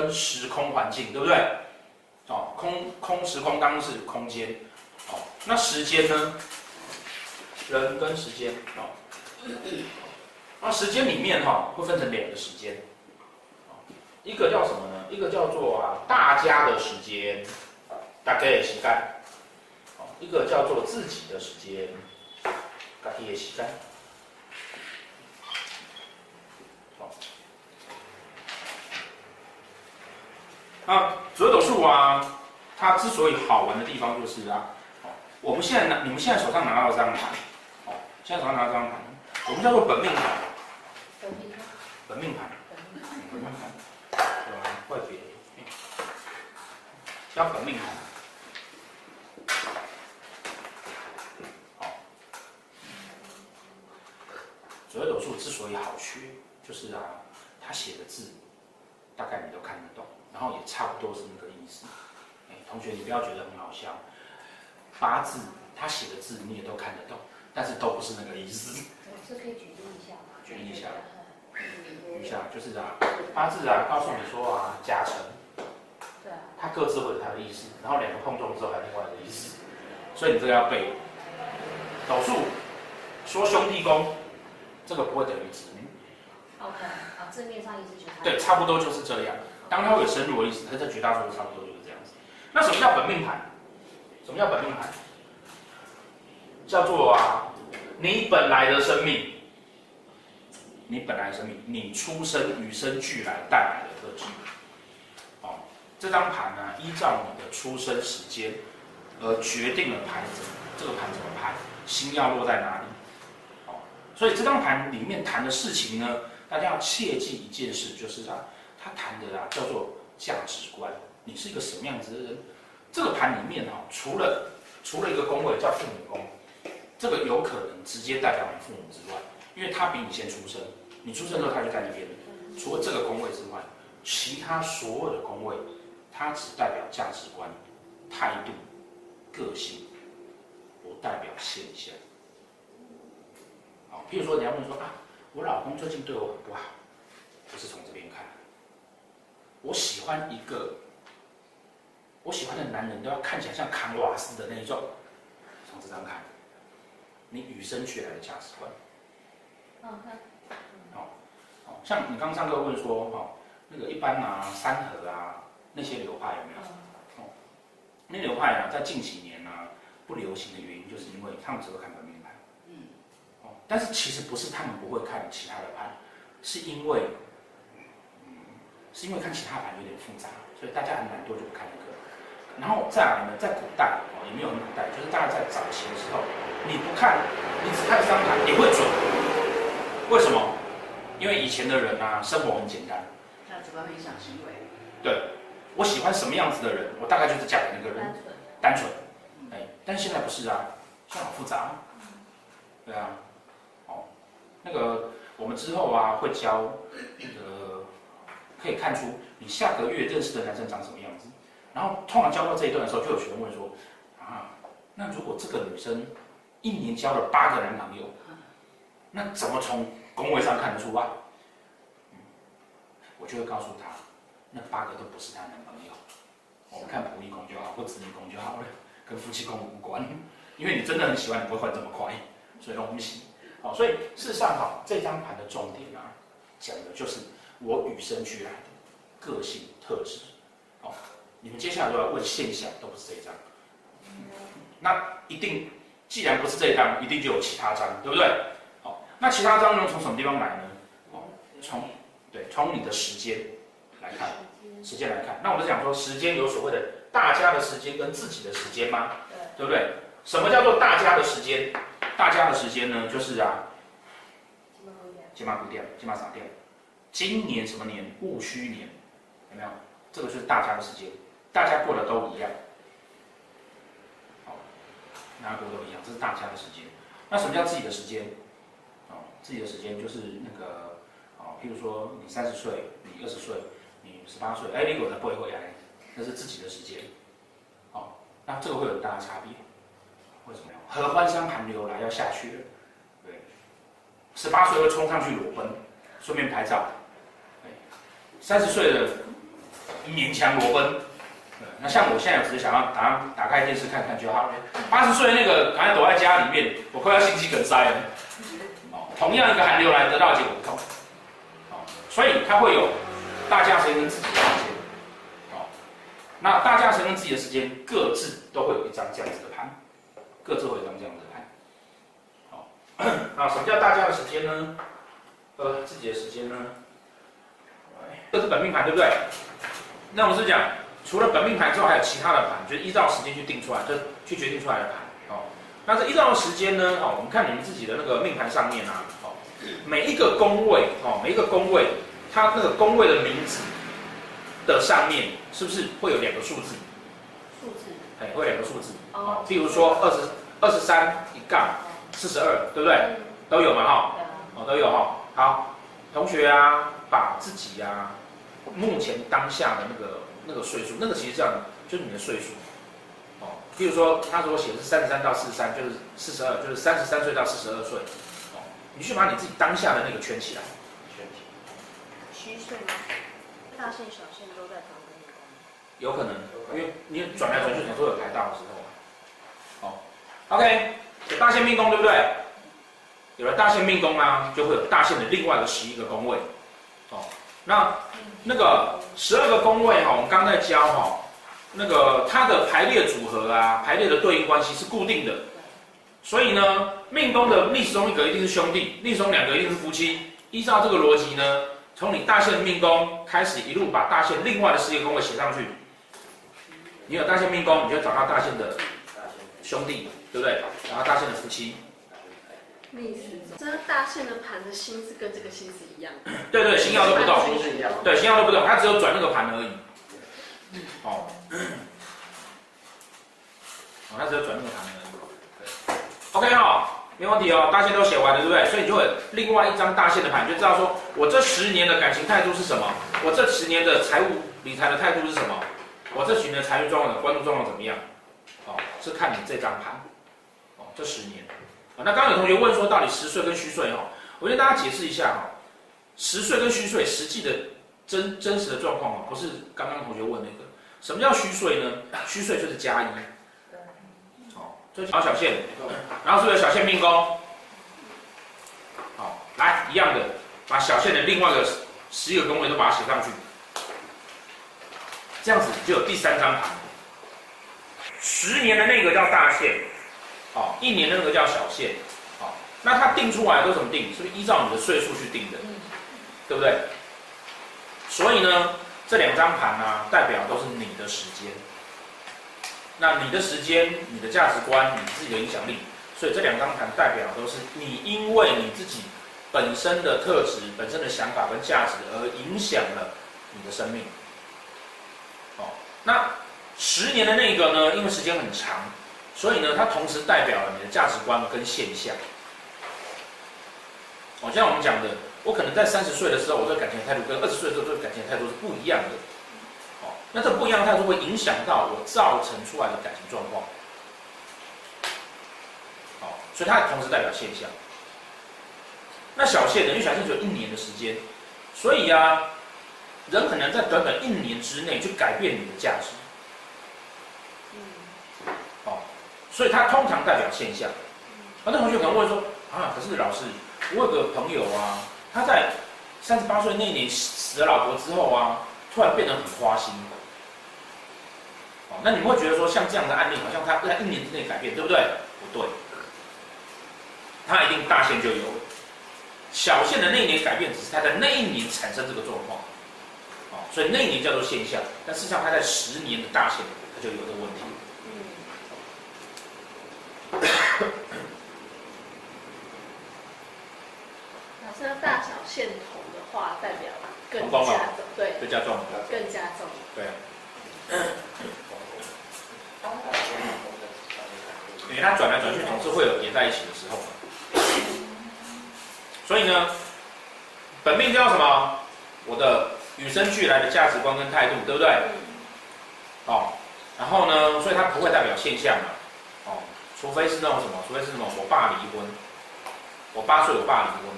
跟时空环境，对不对？哦，空空时空当然是空间，哦，那时间呢？人跟时间，哦，那时间里面哈、哦，会分成两个时间，一个叫什么呢？一个叫做啊大家的时间，大家的时间，哦，一个叫做自己的时间，自己的时间，好，那紫微斗术啊，它之所以好玩的地方就是啊，我们现在拿你们现在手上拿到这张牌，哦，现在手上拿到这张牌，我们叫做本命牌，本命牌，本命盘。会别，叫本命牌。好，紫微斗术之所以好学，就是啊，他写的字，大概你都看得懂，然后也差不多是那个意思。哎，同学，你不要觉得很好笑，八字他写的字你也都看得懂，但是都不是那个意思。这可以举例一下吗？举例一下。一下就是啊，八字啊，告诉你说啊，加成，对啊，它各自会有它的意思，然后两个碰撞之后还有另外的意思，所以你这个要背。斗数说兄弟宫，这个不会等于子女。OK，啊，字面上意思就是。对，差不多就是这样。当它有深入的意思，它在绝大多数差不多就是这样子。那什么叫本命盘？什么叫本命盘？叫做啊，你本来的生命。你本来的生命，你出生与生俱来带来的特质，哦，这张盘呢，依照你的出生时间而决定了盘子，这个盘怎么排，星要落在哪里，哦，所以这张盘里面谈的事情呢，大家要切记一件事，就是啊，他谈的啊叫做价值观，你是一个什么样子的人？这个盘里面哈，除了除了一个宫位叫父母宫，这个有可能直接代表你父母之外，因为他比你先出生。你出生之后，他就在那边。除了这个宫位之外，其他所有的宫位，它只代表价值观、态度、个性，不代表现象。好，譬如说，你要问说啊，我老公最近对我很不好，不是从这边看。我喜欢一个，我喜欢的男人都要看起来像扛瓦斯的那一种，从这张看，你与生俱来的价值观。嗯，像你刚刚上课问说，哦，那个一般啊，三和啊，那些流派有没有？哦，那流派啊，在近几年啊，不流行的原因，就是因为他们只会看本命盘。嗯。哦，但是其实不是他们不会看其他的盘，是因为，嗯，是因为看其他盘有点复杂，所以大家还蛮多就不看那个。然后再来呢，在古代哦，也没有很古代，就是大家在早期的时候，你不看，你只看三盘也会准。为什么？因为以前的人啊，生活很简单，价值观会影响行为。对，我喜欢什么样子的人，我大概就是嫁给那个人。单纯。单纯。哎，但是现在不是啊，现在好复杂。对啊。哦，那个我们之后啊会教，那个可以看出你下个月认识的男生长什么样子。然后通常教到这一段的时候，就有学生问说，啊，那如果这个女生一年交了八个男朋友，那怎么从？宫位上看得出啊？我就会告诉他，那八个都不是他男朋友。我们看仆役宫就好，或子女宫就好了，跟夫妻宫无关。因为你真的很喜欢，你不会换这么快，所以都不行。好，所以事实上哈，这张盘的重点啊，讲的就是我与生俱来的个性特质。哦，你们接下来都要问现象，都不是这一张。那一定，既然不是这一张，一定就有其他张，对不对？那其他张能？从什么地方来呢？哦，从对，从你的时间来看，时间来看。那我们讲说，时间有所谓的大家的时间跟自己的时间吗？对，对不对？什么叫做大家的时间？大家的时间呢，就是啊，金马古店，金马啥店？今年什么年？戊戌年，有没有？这个就是大家的时间，大家过的都一样。好，大家过都一样，这是大家的时间。那什么叫自己的时间？哦自己的时间就是那个，哦，譬如说你三十岁，你二十岁，你十八岁，哎，你有的不会回来，那是自己的时间，哦，那这个会有很大的差别，为什么？合欢山寒流来要下去了，对，十八岁会冲上去裸奔，顺便拍照，三十岁的勉强裸奔，那像我现在只是想要打打开电视看看就好了。八十岁那个赶快躲在家里面，我快要心肌梗塞了。哦，同样一个寒流来得到结果不同，所以它会有大架时间跟自己的时间，哦，那大架时间跟自己的时间各自都会有一张这样子的盘，各自会有一张这样子的盘，好，那什么叫大家的时间呢？呃，自己的时间呢？这是本命盘，对不对？那我们是讲，除了本命盘之外，还有其他的盘，就是依照时间去定出来，就去决定出来的盘。哦，那这依照时间呢？哦，我们看你们自己的那个命盘上面啊，哦，每一个宫位，哦，每一个宫位，它那个宫位的名字的上面，是不是会有两个数字？数字。哎，会有两个数字。哦。譬如说二十二十三一杠四十二，对不对？都有嘛，哈。哦，都有哈。好，同学啊，把自己啊。目前当下的那个那个岁数，那个其实这样，就是你的岁数，哦，比如说他如果写的是三十三到四十三，就是四十二，就是三十三岁到四十二岁，哦，你去把你自己当下的那个圈起来，圈起来。虚岁吗？大限小限都在同一个。有可能，因为你转来转去总是有排到的时候，哦，OK，有大限命宫对不对？有了大限命宫啊，就会有大限的另外的十一个宫位，哦。那那个十二个宫位哈，我们刚在教哈，那个它的排列组合啊，排列的对应关系是固定的，所以呢，命宫的逆时钟一格一定是兄弟，逆时钟两格一定是夫妻。依照这个逻辑呢，从你大限命宫开始，一路把大限另外的十一个宫位写上去。你有大限命宫，你就找到大限的兄弟，对不对？然后大限的夫妻。逆时钟，这大线的盘的心是跟这个心是一样的。对对，星曜都不动。对，星曜都不动，它只有转那个盘而已。哦。哦，它只有转那个盘而已。对。OK 哈，没问题哦，大线都写完了，对不对？所以你就会另外一张大线的盘，就知道说我这十年的感情态度是什么，我这十年的财务理财的态度是什么，我这十年的财运状况的关注状况怎么样？哦，是看你这张盘。哦，这十年。那刚刚有同学问说，到底实岁跟虚岁哈？我跟大家解释一下哈，实岁跟虚岁实际的真真实的状况啊，不是刚刚同学问那个。什么叫虚岁呢？虚岁就是加一，好，这小小限，然后是不是小线命宫？好，来一样的，把小线的另外的十一个宫位都把它写上去，这样子就有第三张盘。十年的那个叫大线。好，一年的那个叫小限，好，那它定出来都怎么定？是不是依照你的岁数去定的？对不对？所以呢，这两张盘呢，代表都是你的时间。那你的时间、你的价值观、你自己的影响力，所以这两张盘代表都是你因为你自己本身的特质、本身的想法跟价值而影响了你的生命。哦，那十年的那个呢？因为时间很长。所以呢，它同时代表了你的价值观跟现象。好像我们讲的，我可能在三十岁的时候，我对感情态度跟二十岁的时候，对感情态度是不一样的。哦，那这不一样的态度会影响到我造成出来的感情状况。好，所以它同时代表现象。那小谢呢？因为小谢只有一年的时间，所以呀，人很难在短短一年之内去改变你的价值。所以它通常代表现象。很多同学可能问说：啊，可是老师，我有个朋友啊，他在三十八岁那年死了老婆之后啊，突然变得很花心。哦，那你们会觉得说，像这样的案例，好像他在一年之内改变，对不对？不对，他一定大限就有。小限的那一年改变，只是他在那一年产生这个状况。哦，所以那一年叫做现象，但事实上他在十年的大限，他就有这个问题。假设大小线同的话，代表更加重，对，更加重，更加重，对。因 为它转来转去，总是会有叠在一起的时候嘛。所以呢，本命叫什么？我的与生俱来的价值观跟态度，对不对？哦，然后呢，所以它不会代表现象嘛。除非是那种什么，除非是什么我爸离婚，我八岁我爸离婚，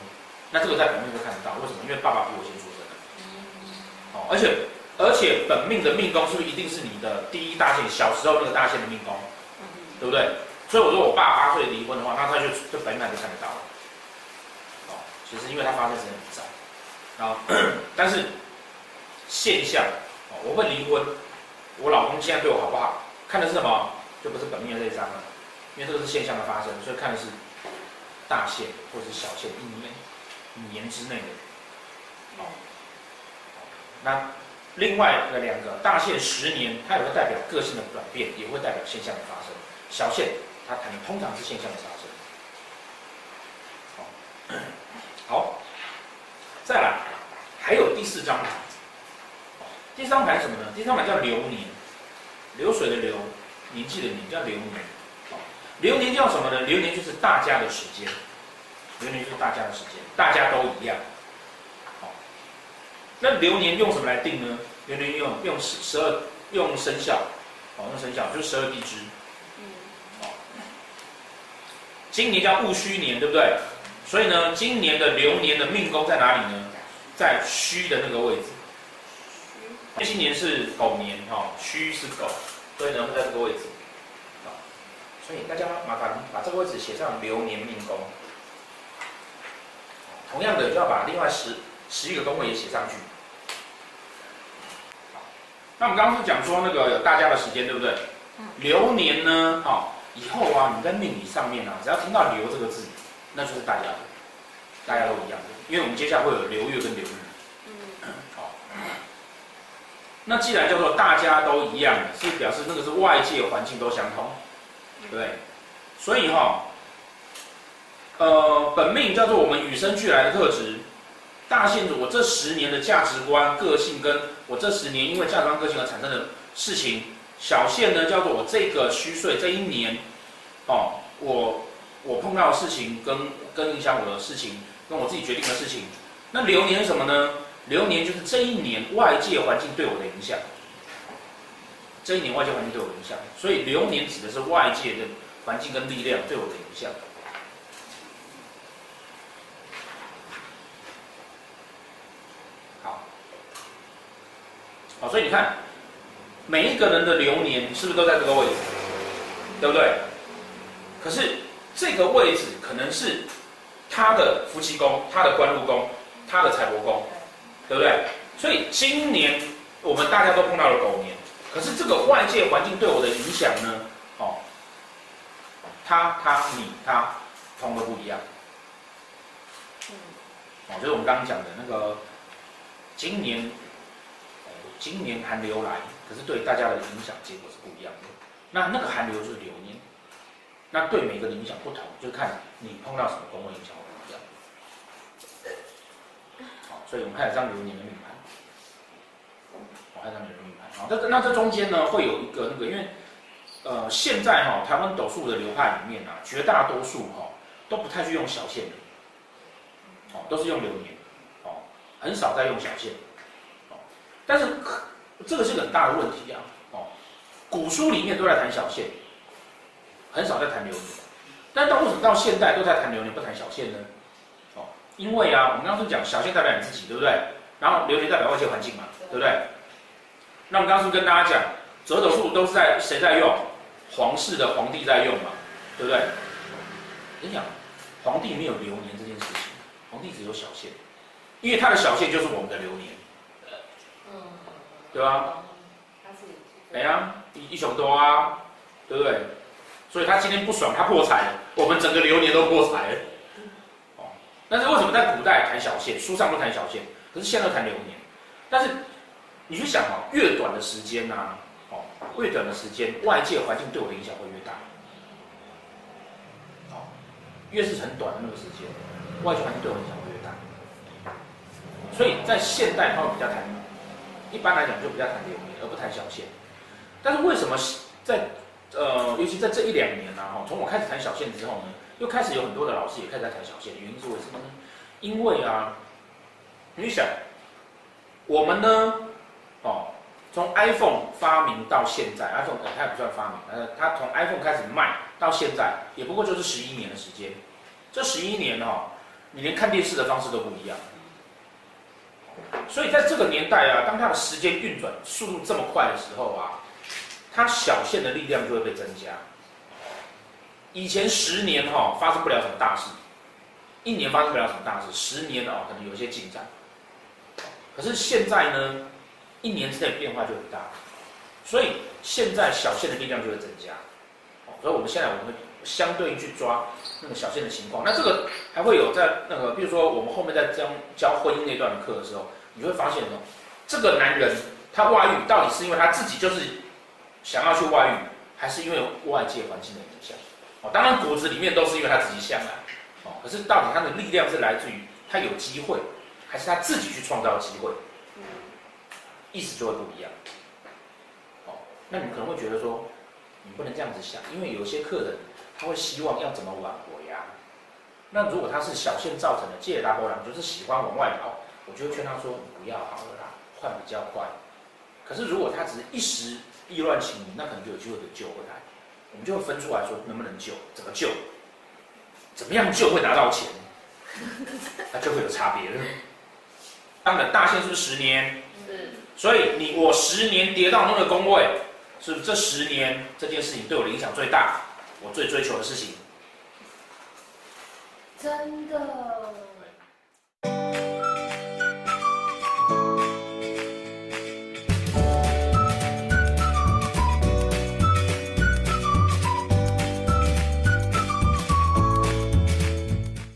那这个在本命就看得到，为什么？因为爸爸比我先出生的。哦，而且而且本命的命宫是不是一定是你的第一大线？小时候那个大线的命宫，对不对？所以我说我爸八岁离婚的话，那他就就本来就看得到了。哦，其实因为他发生时间很早，然后 但是现象，哦，我会离婚，我老公现在对我好不好？看的是什么？就不是本命的这一张了，因为这个是现象的发生，所以看的是大限或者是小限，一年一年之内的。哦，那另外的两个大限十年，它也会代表个性的转变，也会代表现象的发生。小限它谈通常是现象的发生。好，好，再来，还有第四张牌。第三张牌是什么呢？第三张牌叫流年。流水的流，年纪的年叫流年。流年叫什么呢？流年就是大家的时间，流年就是大家的时间，大家都一样。好，那流年用什么来定呢？流年用用十十二用生肖，哦，用生肖就是十二地支。嗯。今年叫戊戌年，对不对？所以呢，今年的流年的命宫在哪里呢？在戌的那个位置。今年是狗年哈，戌是狗，所以呢会在这个位置，所以大家麻烦把这个位置写上流年命宫。同样的就要把另外十十一个宫位也写上去。那我们刚刚是讲说那个有大家的时间对不对？流年呢，哈，以后啊你在命理上面啊，只要听到流这个字，那就是大家的，大家都一样的，因为我们接下来会有流月跟流日。那既然叫做大家都一样，是表示那个是外界环境都相同，对？所以哈，呃，本命叫做我们与生俱来的特质，大线组我这十年的价值观、个性，跟我这十年因为价值观、个性而产生的事情，小限呢叫做我这个虚岁这一年，哦，我我碰到的事情跟跟影响我的事情，跟我自己决定的事情，那流年是什么呢？流年就是这一年外界环境对我的影响，这一年外界环境对我影响，所以流年指的是外界的环境跟力量对我的影响。好，好，所以你看，每一个人的流年是不是都在这个位置，对不对？可是这个位置可能是他的夫妻宫、他的官禄宫、他的财帛宫。对不对？所以今年我们大家都碰到了狗年，可是这个外界环境对我的影响呢？哦，他、他、你、他，通都不一样。哦，就是我们刚刚讲的那个，今年，今年寒流来，可是对大家的影响结果是不一样的。那那个寒流就是流年，那对每个人影响不同，就看你碰到什么宫位影响。所以我们还有张流年的命盘，我还有张流年命盘。好，那那这中间呢，会有一个那个，因为呃，现在哈、哦，台湾斗数的流派里面啊，绝大多数哈、哦、都不太去用小线的，哦，都是用流年，哦，很少在用小线，哦，但是这个是个很大的问题啊，哦，古书里面都在谈小线，很少在谈流年，但到为什么到现代都在谈流年，不谈小线呢？因为啊，我们刚刚讲小线代表你自己，对不对？然后流年代表外界环境嘛，对不对？那我们刚刚是跟大家讲，折斗数都是在谁在用？皇室的皇帝在用嘛，对不对？你想，皇帝没有流年这件事情，皇帝只有小线，因为他的小线就是我们的流年，嗯，对吧？哎呀，一一宿多啊，对不对？所以他今天不爽，他破财了，我们整个流年都破财了。但是为什么在古代谈小线，书上都谈小线，可是现在都谈流年？但是你去想哦，越短的时间呐，哦，越短的时间，外界环境对我的影响会越大。哦，越是很短的那个时间，外界环境对我影响会越大。所以在现代他会比较谈，一般来讲就比较谈流年，而不谈小线。但是为什么在呃，尤其在这一两年呢？哈，从我开始谈小线之后呢？又开始有很多的老师也开始在谈小线，原因是为什么呢？因为啊，你想，我们呢，哦，从 iPhone 发明到现在，iPhone 它也不算发明，呃，它从 iPhone 开始卖到现在也不过就是十一年的时间。这十一年哦，你连看电视的方式都不一样。所以在这个年代啊，当它的时间运转速度这么快的时候啊，它小线的力量就会被增加。以前十年哈、哦、发生不了什么大事，一年发生不了什么大事，十年哦可能有一些进展。可是现在呢，一年之内变化就很大，所以现在小线的力量就会增加。所以我们现在我们相对应去抓那个小线的情况。那这个还会有在那个，比如说我们后面在教教婚姻那段课的时候，你会发现哦，这个男人他外遇到底是因为他自己就是想要去外遇，还是因为外界环境的影响？哦，当然骨子里面都是因为他自己想啊，哦，可是到底他的力量是来自于他有机会，还是他自己去创造机会？意思就会不一样。哦，那你们可能会觉得说，你不能这样子想，因为有些客人他会希望要怎么挽回呀？那如果他是小线造成的，借大波浪就是喜欢往外跑，我就会劝他说，你不要好了啦，换比较快。可是如果他只是一时意乱情迷，那可能就有机会给救回来。我们就会分出来说能不能救，怎么救，怎么样救会拿到钱，那就会有差别了。当然大线是不是十年？是。所以你我十年跌到那个宫位，是不是这十年这件事情对我的影响最大？我最追求的事情。真的。